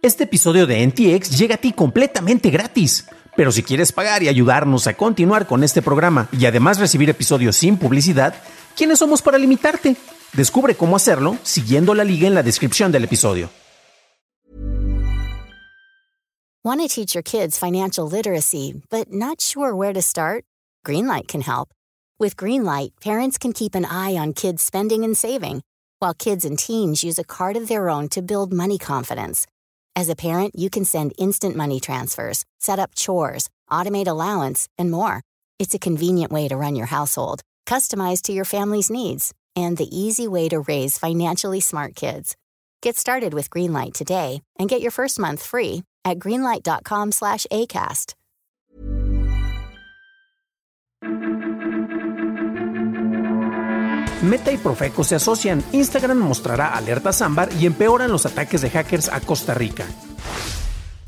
Este episodio de NTX llega a ti completamente gratis. Pero si quieres pagar y ayudarnos a continuar con este programa y además recibir episodios sin publicidad, ¿quiénes somos para limitarte? Descubre cómo hacerlo siguiendo la liga en la descripción del episodio. Want to teach your kids financial literacy, but not sure where to start? Greenlight can help. With Greenlight, parents can keep an eye on kids' spending and saving, while kids and teens use a card of their own to build money confidence. As a parent, you can send instant money transfers, set up chores, automate allowance, and more. It's a convenient way to run your household, customized to your family's needs, and the easy way to raise financially smart kids. Get started with Greenlight today and get your first month free at greenlight.com/acast. Meta y Profeco se asocian, Instagram mostrará alertas ámbar y empeoran los ataques de hackers a Costa Rica.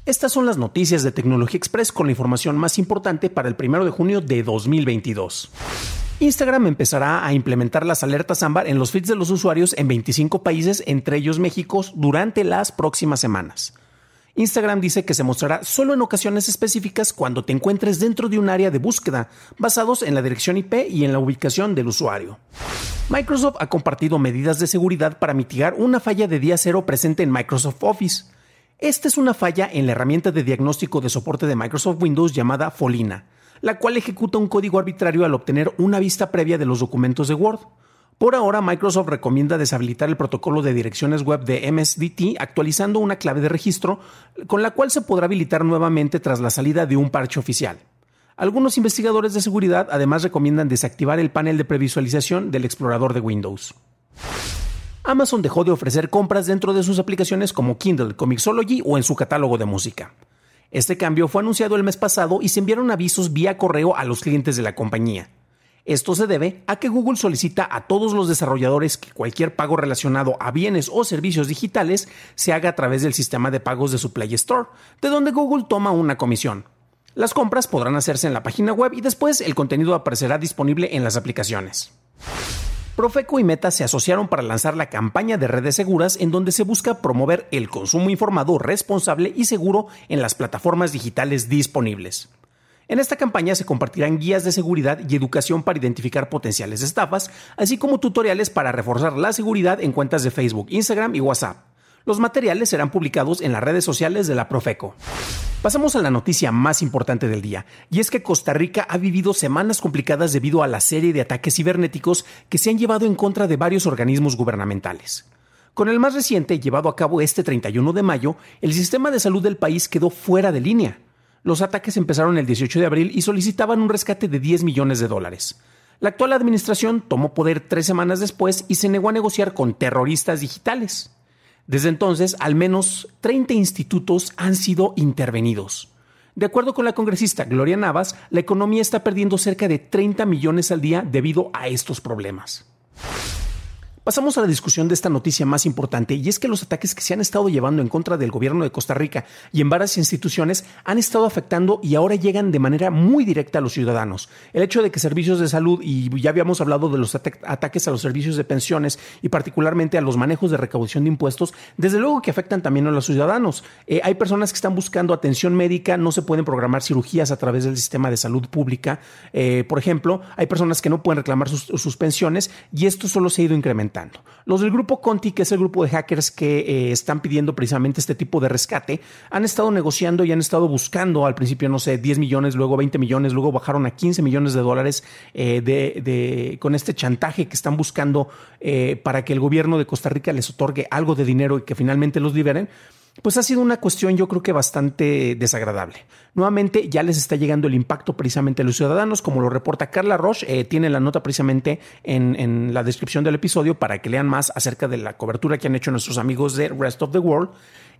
Estas son las noticias de Tecnología Express con la información más importante para el 1 de junio de 2022. Instagram empezará a implementar las alertas ámbar en los feeds de los usuarios en 25 países, entre ellos México, durante las próximas semanas. Instagram dice que se mostrará solo en ocasiones específicas cuando te encuentres dentro de un área de búsqueda, basados en la dirección IP y en la ubicación del usuario. Microsoft ha compartido medidas de seguridad para mitigar una falla de día cero presente en Microsoft Office. Esta es una falla en la herramienta de diagnóstico de soporte de Microsoft Windows llamada Folina, la cual ejecuta un código arbitrario al obtener una vista previa de los documentos de Word. Por ahora, Microsoft recomienda deshabilitar el protocolo de direcciones web de MSDT actualizando una clave de registro con la cual se podrá habilitar nuevamente tras la salida de un parche oficial. Algunos investigadores de seguridad además recomiendan desactivar el panel de previsualización del explorador de Windows. Amazon dejó de ofrecer compras dentro de sus aplicaciones como Kindle, Comixology o en su catálogo de música. Este cambio fue anunciado el mes pasado y se enviaron avisos vía correo a los clientes de la compañía. Esto se debe a que Google solicita a todos los desarrolladores que cualquier pago relacionado a bienes o servicios digitales se haga a través del sistema de pagos de su Play Store, de donde Google toma una comisión. Las compras podrán hacerse en la página web y después el contenido aparecerá disponible en las aplicaciones. Profeco y Meta se asociaron para lanzar la campaña de redes seguras en donde se busca promover el consumo informado, responsable y seguro en las plataformas digitales disponibles. En esta campaña se compartirán guías de seguridad y educación para identificar potenciales estafas, así como tutoriales para reforzar la seguridad en cuentas de Facebook, Instagram y WhatsApp. Los materiales serán publicados en las redes sociales de la Profeco. Pasamos a la noticia más importante del día, y es que Costa Rica ha vivido semanas complicadas debido a la serie de ataques cibernéticos que se han llevado en contra de varios organismos gubernamentales. Con el más reciente, llevado a cabo este 31 de mayo, el sistema de salud del país quedó fuera de línea. Los ataques empezaron el 18 de abril y solicitaban un rescate de 10 millones de dólares. La actual administración tomó poder tres semanas después y se negó a negociar con terroristas digitales. Desde entonces, al menos 30 institutos han sido intervenidos. De acuerdo con la congresista Gloria Navas, la economía está perdiendo cerca de 30 millones al día debido a estos problemas. Pasamos a la discusión de esta noticia más importante y es que los ataques que se han estado llevando en contra del gobierno de Costa Rica y en varias instituciones han estado afectando y ahora llegan de manera muy directa a los ciudadanos. El hecho de que servicios de salud, y ya habíamos hablado de los ataques a los servicios de pensiones y particularmente a los manejos de recaudación de impuestos, desde luego que afectan también a los ciudadanos. Eh, hay personas que están buscando atención médica, no se pueden programar cirugías a través del sistema de salud pública. Eh, por ejemplo, hay personas que no pueden reclamar sus, sus pensiones y esto solo se ha ido incrementando. Los del grupo Conti, que es el grupo de hackers que eh, están pidiendo precisamente este tipo de rescate, han estado negociando y han estado buscando al principio, no sé, 10 millones, luego 20 millones, luego bajaron a 15 millones de dólares eh, con este chantaje que están buscando eh, para que el gobierno de Costa Rica les otorgue algo de dinero y que finalmente los liberen pues ha sido una cuestión yo creo que bastante desagradable. Nuevamente ya les está llegando el impacto precisamente a los ciudadanos, como lo reporta Carla Roche, eh, tiene la nota precisamente en, en, la descripción del episodio para que lean más acerca de la cobertura que han hecho nuestros amigos de Rest of the World.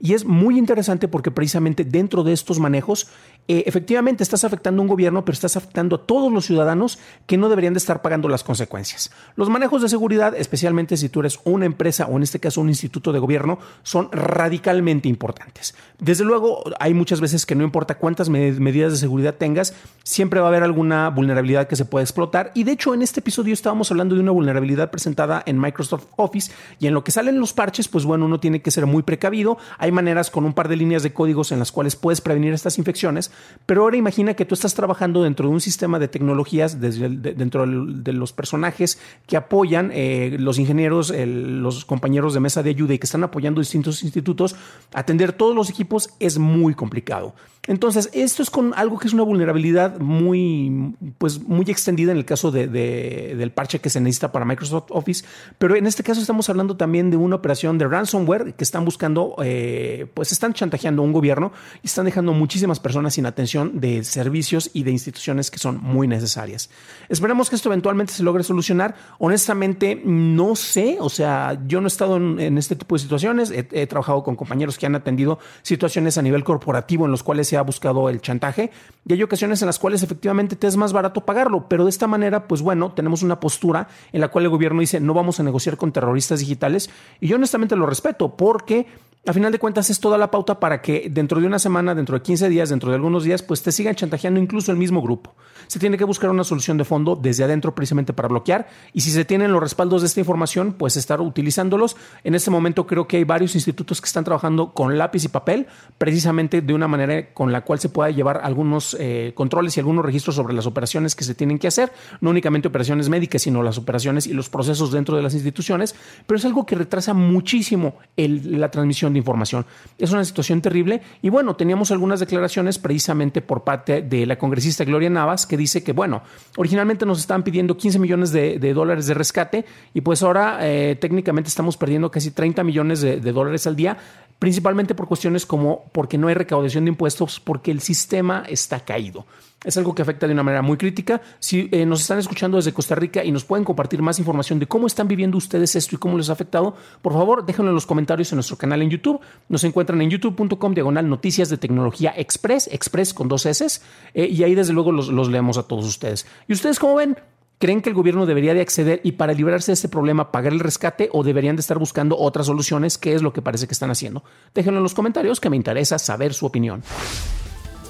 Y es muy interesante porque precisamente dentro de estos manejos, eh, efectivamente estás afectando a un gobierno, pero estás afectando a todos los ciudadanos que no deberían de estar pagando las consecuencias. Los manejos de seguridad, especialmente si tú eres una empresa o en este caso un instituto de gobierno, son radicalmente importantes. Desde luego, hay muchas veces que no importa cuántas medidas de seguridad tengas, siempre va a haber alguna vulnerabilidad que se pueda explotar. Y de hecho, en este episodio estábamos hablando de una vulnerabilidad presentada en Microsoft Office y en lo que salen los parches, pues bueno, uno tiene que ser muy precavido. Hay hay maneras con un par de líneas de códigos en las cuales puedes prevenir estas infecciones, pero ahora imagina que tú estás trabajando dentro de un sistema de tecnologías, desde dentro de los personajes que apoyan, eh, los ingenieros, los compañeros de mesa de ayuda y que están apoyando distintos institutos, atender todos los equipos es muy complicado. Entonces, esto es con algo que es una vulnerabilidad muy, pues, muy extendida en el caso de, del parche que se necesita para Microsoft Office, pero en este caso estamos hablando también de una operación de ransomware que están buscando, eh, pues están chantajeando a un gobierno y están dejando muchísimas personas sin atención de servicios y de instituciones que son muy necesarias. Esperemos que esto eventualmente se logre solucionar. Honestamente, no sé, o sea, yo no he estado en, este tipo de situaciones, he, he trabajado con compañeros que han atendido situaciones a nivel corporativo en los cuales se ha buscado el chantaje y hay ocasiones en las cuales efectivamente te es más barato pagarlo, pero de esta manera, pues bueno, tenemos una postura en la cual el gobierno dice no vamos a negociar con terroristas digitales y yo honestamente lo respeto porque a final de cuentas es toda la pauta para que dentro de una semana, dentro de 15 días, dentro de algunos días, pues te sigan chantajeando incluso el mismo grupo. Se tiene que buscar una solución de fondo desde adentro precisamente para bloquear y si se tienen los respaldos de esta información, pues estar utilizándolos. En este momento creo que hay varios institutos que están trabajando con lápiz y papel, precisamente de una manera con la cual se pueda llevar algunos eh, controles y algunos registros sobre las operaciones que se tienen que hacer, no únicamente operaciones médicas, sino las operaciones y los procesos dentro de las instituciones, pero es algo que retrasa muchísimo la transmisión de información. Es una situación terrible y bueno, teníamos algunas declaraciones precisamente por parte de la congresista Gloria Navas que dice que bueno, originalmente nos estaban pidiendo 15 millones de, dólares de rescate y pues ahora eh, técnicamente estamos perdiendo casi 30 millones de, de dólares al día principalmente por cuestiones como porque no hay recaudación de impuestos, porque el sistema está caído. Es algo que afecta de una manera muy crítica. Si eh, nos están escuchando desde Costa Rica y nos pueden compartir más información de cómo están viviendo ustedes esto y cómo les ha afectado, por favor déjenlo en los comentarios en nuestro canal en YouTube. Nos encuentran en youtube.com diagonal noticias de tecnología express, express con dos S, eh, y ahí desde luego los, los leemos a todos ustedes. ¿Y ustedes cómo ven? ¿Creen que el gobierno debería de acceder y para librarse de este problema pagar el rescate o deberían de estar buscando otras soluciones? ¿Qué es lo que parece que están haciendo? Déjenlo en los comentarios que me interesa saber su opinión.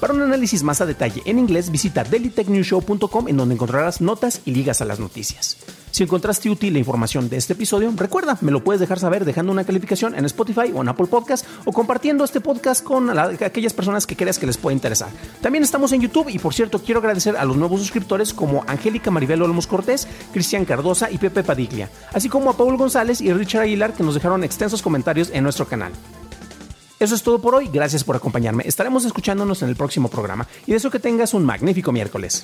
Para un análisis más a detalle en inglés, visita dailytechnewshow.com en donde encontrarás notas y ligas a las noticias. Si encontraste útil la información de este episodio, recuerda, me lo puedes dejar saber dejando una calificación en Spotify o en Apple Podcast o compartiendo este podcast con aquellas personas que creas que les pueda interesar. También estamos en YouTube y por cierto quiero agradecer a los nuevos suscriptores como Angélica Maribel Olmos Cortés, Cristian Cardosa y Pepe Padiglia, así como a Paul González y Richard Aguilar que nos dejaron extensos comentarios en nuestro canal. Eso es todo por hoy. Gracias por acompañarme. Estaremos escuchándonos en el próximo programa y deseo que tengas un magnífico miércoles.